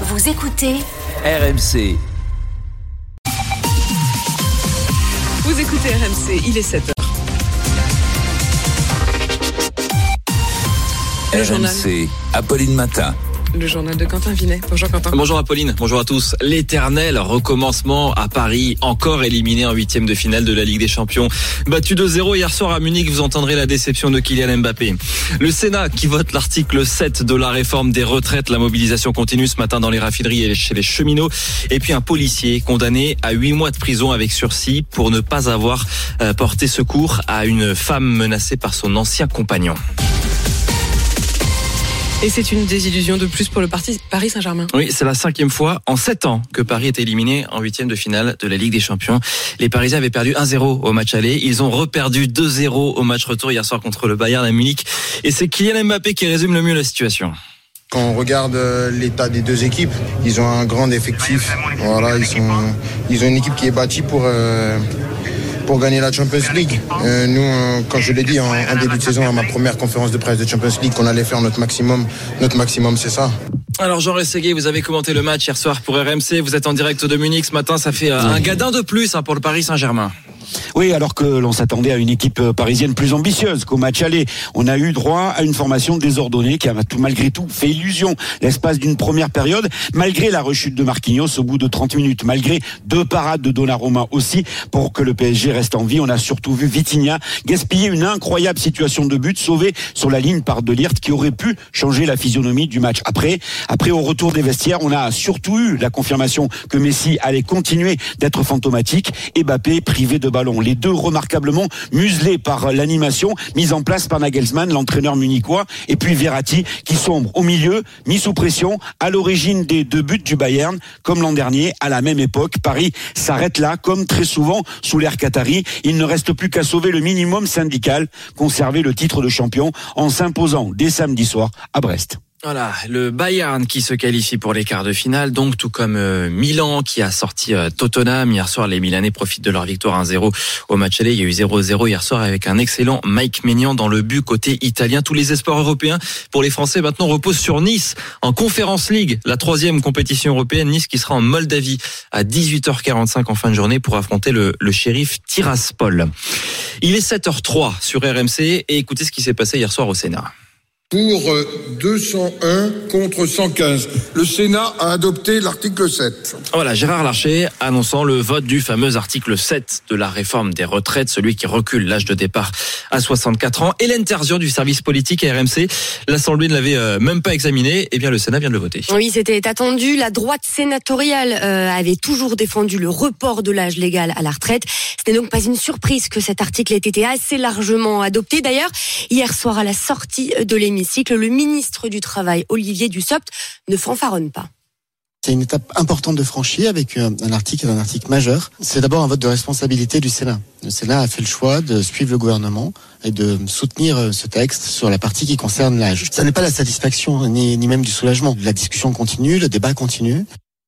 Vous écoutez RMC. Vous écoutez RMC, il est 7h. Le journal. RMC. Apolline Matin. Le journal de Quentin Vinet. Bonjour Quentin. Bonjour Apolline, bonjour à tous. L'éternel recommencement à Paris, encore éliminé en huitième de finale de la Ligue des Champions. Battu 2-0 hier soir à Munich, vous entendrez la déception de Kylian Mbappé. Le Sénat qui vote l'article 7 de la réforme des retraites. La mobilisation continue ce matin dans les raffineries et chez les cheminots. Et puis un policier condamné à huit mois de prison avec sursis pour ne pas avoir euh, porté secours à une femme menacée par son ancien compagnon. Et c'est une désillusion de plus pour le parti Paris Saint-Germain. Oui, c'est la cinquième fois en sept ans que Paris est éliminé en huitième de finale de la Ligue des Champions. Les Parisiens avaient perdu 1-0 au match aller. Ils ont reperdu 2-0 au match retour hier soir contre le Bayern à Munich. Et c'est Kylian Mbappé qui résume le mieux la situation. Quand on regarde euh, l'état des deux équipes, ils ont un grand effectif. Voilà, ils, sont, ils ont une équipe qui est bâtie pour, euh, pour gagner la Champions League. Euh, nous, euh, quand je l'ai dit en, en début de saison à ma première conférence de presse de Champions League, qu'on allait faire notre maximum, notre maximum, c'est ça. Alors Jean Rességuier, vous avez commenté le match hier soir pour RMC. Vous êtes en direct de Munich ce matin. Ça fait euh, un gadin de plus hein, pour le Paris Saint-Germain. Oui, alors que l'on s'attendait à une équipe euh, parisienne plus ambitieuse qu'au match aller. On a eu droit à une formation désordonnée qui a malgré tout fait illusion l'espace d'une première période, malgré la rechute de Marquinhos au bout de 30 minutes, malgré deux parades de Donnarumma aussi pour que le PSG reste en vie. On a surtout vu Vitinha gaspiller une incroyable situation de but sauvée sur la ligne par Delirte qui aurait pu changer la physionomie du match. Après, après au retour des vestiaires, on a surtout eu la confirmation que Messi allait continuer d'être fantomatique et Mbappé privé de Les deux remarquablement muselés par l'animation mise en place par Nagelsmann, l'entraîneur munichois, et puis Verratti qui sombre au milieu, mis sous pression, à l'origine des deux buts du Bayern, comme l'an dernier, à la même époque. Paris s'arrête là, comme très souvent sous l'ère Qatari. Il ne reste plus qu'à sauver le minimum syndical, conserver le titre de champion en s'imposant dès samedi soir à Brest. Voilà, le Bayern qui se qualifie pour les quarts de finale, donc tout comme euh, Milan qui a sorti euh, Tottenham. Hier soir, les Milanais profitent de leur victoire 1-0 au match aller. Il y a eu 0-0 hier soir avec un excellent Mike Maignan dans le but côté italien. Tous les espoirs européens pour les Français maintenant reposent sur Nice en Conference League, la troisième compétition européenne. Nice qui sera en Moldavie à 18h45 en fin de journée pour affronter le, le shérif Tiraspol. Il est 7h03 sur RMC et écoutez ce qui s'est passé hier soir au Sénat. Pour euh, 201 contre 115. Le Sénat a adopté l'article 7. Voilà, Gérard Larcher annonçant le vote du fameux article 7 de la réforme des retraites, celui qui recule l'âge de départ à 64 ans. Hélène Terzian du service politique à RMC, l'Assemblée ne l'avait euh, même pas examiné, et bien le Sénat vient de le voter. Oui, c'était attendu. La droite sénatoriale euh, avait toujours défendu le report de l'âge légal à la retraite. C'était donc pas une surprise que cet article ait été assez largement adopté. D'ailleurs, hier soir à la sortie de l'émission, le ministre du Travail, Olivier Dussopt, ne fanfaronne pas. C'est une étape importante de franchir avec euh, un article, un article majeur. C'est d'abord un vote de responsabilité du Sénat. Le Sénat a fait le choix de suivre le gouvernement et de soutenir euh, ce texte sur la partie qui concerne l'âge. Ça n'est pas la satisfaction ni, ni même du soulagement. La discussion continue, le débat continue.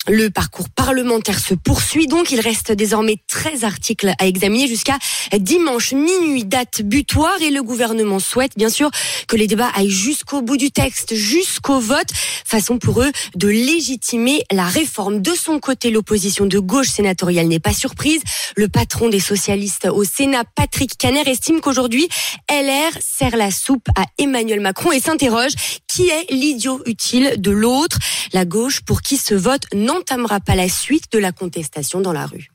Le parcours parlementaire se poursuit donc. Il reste désormais 13 articles à examiner jusqu'à dimanche minuit, date butoir. Et le gouvernement souhaite bien sûr que les débats aillent jusqu'au bout du texte, jusqu'au vote, façon pour eux de légitimer la réforme. De son côté, l'opposition de gauche sénatoriale n'est pas surprise. Le patron des socialistes au Sénat, Patrick Caner, estime qu'aujourd'hui, LR sert la soupe à Emmanuel Macron et s'interroge qui est l'idiot utile de l'autre? La gauche pour qui ce vote n'entamera pas la suite de la contestation dans la rue.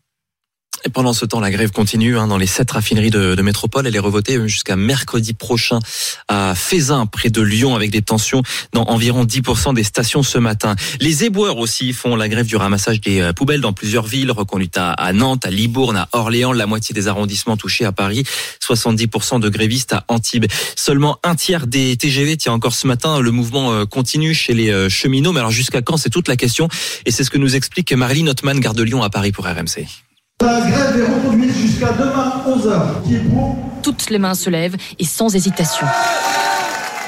Et pendant ce temps, la grève continue hein, dans les sept raffineries de, de, métropole. Elle est revotée jusqu'à mercredi prochain à Fézin, près de Lyon, avec des tensions dans environ 10% des stations ce matin. Les éboueurs aussi font la grève du ramassage des euh, poubelles dans plusieurs villes, reconduites à, à Nantes, à Libourne, à Orléans, la moitié des arrondissements touchés à Paris, 70% de grévistes à Antibes. Seulement un tiers des TGV, tiens encore ce matin, le mouvement euh, continue chez les cheminots. Mais alors jusqu'à quand? C'est toute la question. Et c'est ce que nous explique Marilyn Notman, garde de Lyon à Paris pour RMC. La grève est reconduite jusqu'à demain 11h. Qui est pour? Toutes les mains se lèvent et sans hésitation.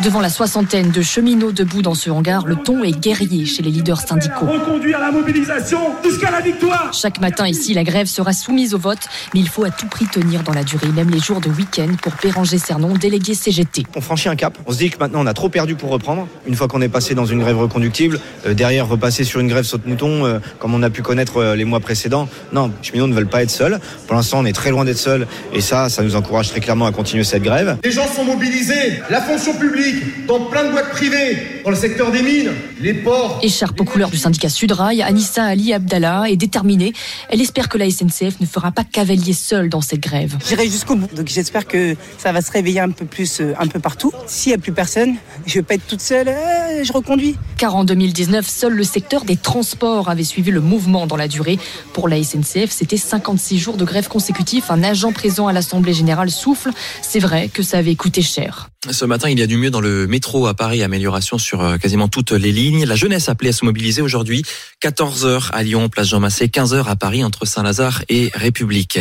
Devant la soixantaine de cheminots debout dans ce hangar, le ton est guerrier chez les leaders syndicaux. Reconduire la mobilisation jusqu'à la victoire. Chaque matin ici, la grève sera soumise au vote, mais il faut à tout prix tenir dans la durée, même les jours de week-end, pour Béranger Cernon, délégué CGT. On franchit un cap. On se dit que maintenant on a trop perdu pour reprendre. Une fois qu'on est passé dans une grève reconductible, euh, derrière repasser sur une grève saute-mouton, euh, comme on a pu connaître euh, les mois précédents. Non, les cheminots ne veulent pas être seuls. Pour l'instant, on est très loin d'être seuls, et ça, ça nous encourage très clairement à continuer cette grève. Les gens sont mobilisés, la fonction publique, dans plein de boîtes privées, dans le secteur des mines, les ports. Écharpe aux couleurs du syndicat Sudrail, Anissa Ali Abdallah est déterminée. Elle espère que la SNCF ne fera pas cavalier seul dans cette grève. J'irai jusqu'au bout. Donc j'espère que ça va se réveiller un peu plus euh, un peu partout. S'il n'y a plus personne, je ne vais pas être toute seule, euh, je reconduis. Car en 2019, seul le secteur des transports avait suivi le mouvement dans la durée. Pour la SNCF, c'était 56 jours de grève consécutifs. Un agent présent à l'Assemblée générale souffle. C'est vrai que ça avait coûté cher. Ce matin, il y a du mieux dans le métro à Paris, amélioration sur euh, quasiment toutes les lignes. La jeunesse appelée à se mobiliser aujourd'hui. 14h à Lyon, place Jean Massé, 15h à Paris entre Saint-Lazare et République.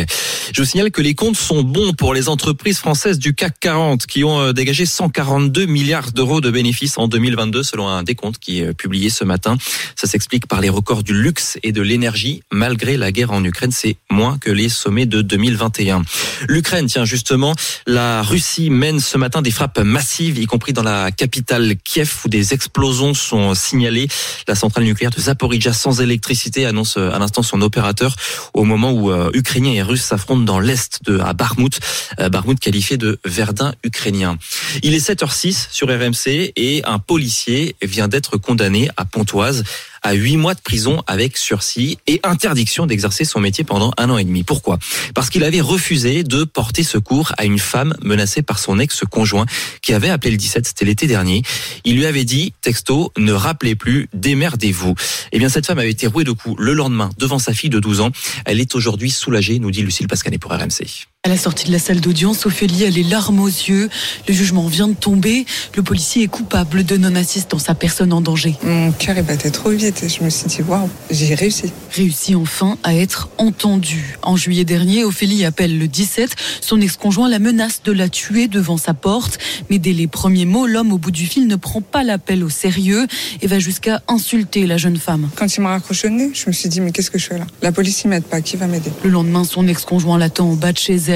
Je vous signale que les comptes sont bons pour les entreprises françaises du CAC 40 qui ont euh, dégagé 142 milliards d'euros de bénéfices en 2022 selon un décompte qui est publié ce matin. Ça s'explique par les records du luxe et de l'énergie malgré la guerre en Ukraine. C'est moins que les sommets de 2021. L'Ukraine, tiens justement, la Russie mène ce matin des frappes massives, y compris dans la capitale Kiev où des explosions sont signalées. La centrale nucléaire de Zaporizhia sans électricité annonce à l'instant son opérateur au moment où euh, Ukrainiens et Russes s'affrontent dans l'est de à Bakhmut, euh, Bakhmut qualifié de Verdun ukrainien. Il est 7h06 sur RMC et un policier vient d'être condamné à Pontoise à huit mois de prison avec sursis et interdiction d'exercer son métier pendant un an et demi. Pourquoi? Parce qu'il avait refusé de porter secours à une femme menacée par son ex-conjoint qui avait appelé le 17, c'était l'été dernier. Il lui avait dit, texto, ne rappelez plus, démerdez-vous. Eh bien, cette femme avait été rouée de coups le lendemain devant sa fille de 12 ans. Elle est aujourd'hui soulagée, nous dit Lucille Pascanet pour RMC. À la sortie de la salle d'audience, Ophélie a les larmes aux yeux. Le jugement vient de tomber. Le policier est coupable de non-assistance à personne en danger. Mon cœur est battait trop vite et je me suis dit, waouh, j'ai réussi. Réussi enfin à être entendu. En juillet dernier, Ophélie appelle le 17. Son ex-conjoint la menace de la tuer devant sa porte. Mais dès les premiers mots, l'homme au bout du fil ne prend pas l'appel au sérieux et va jusqu'à insulter la jeune femme. Quand il m'a raccroché le nez, je me suis dit, mais qu'est-ce que je fais là? La police, il m'aide pas, qui va m'aider? Le lendemain, son ex-conjoint l'attend au bas de chez elle.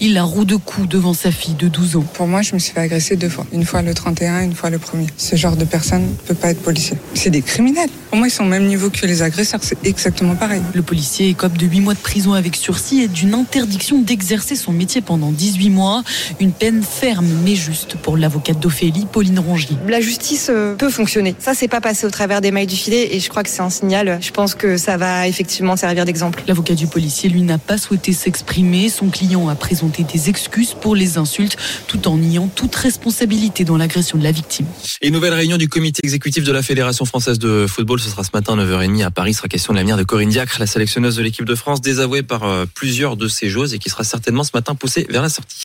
Il la roue de coups devant sa fille de 12 ans. Pour moi, je me suis fait agresser deux fois. Une fois le 31, une fois le premier. Ce genre de personne ne peut pas être policier. C'est des criminels. Pour moi, ils sont au même niveau que les agresseurs. C'est exactement pareil. Le policier écope de 8 mois de prison avec sursis et d'une interdiction d'exercer son métier pendant 18 mois. Une peine ferme mais juste pour l'avocate d'Ophélie, Pauline Rongier. La justice euh, peut fonctionner. Ça, c'est pas passé au travers des mailles du filet et je crois que c'est un signal. Je pense que ça va effectivement servir d'exemple. L'avocat du policier, lui, n'a pas souhaité s'exprimer. Son client a présenté des excuses pour les insultes tout en niant toute responsabilité dans l'agression de la victime. Et nouvelle réunion du comité exécutif de la Fédération française de football, ce sera ce matin à 9h30 à Paris, sera question de l'avenir de Corinne Diacre, la sélectionneuse de l'équipe de France, désavouée par euh, plusieurs de ses joueuses et qui sera certainement ce matin poussée vers la sortie.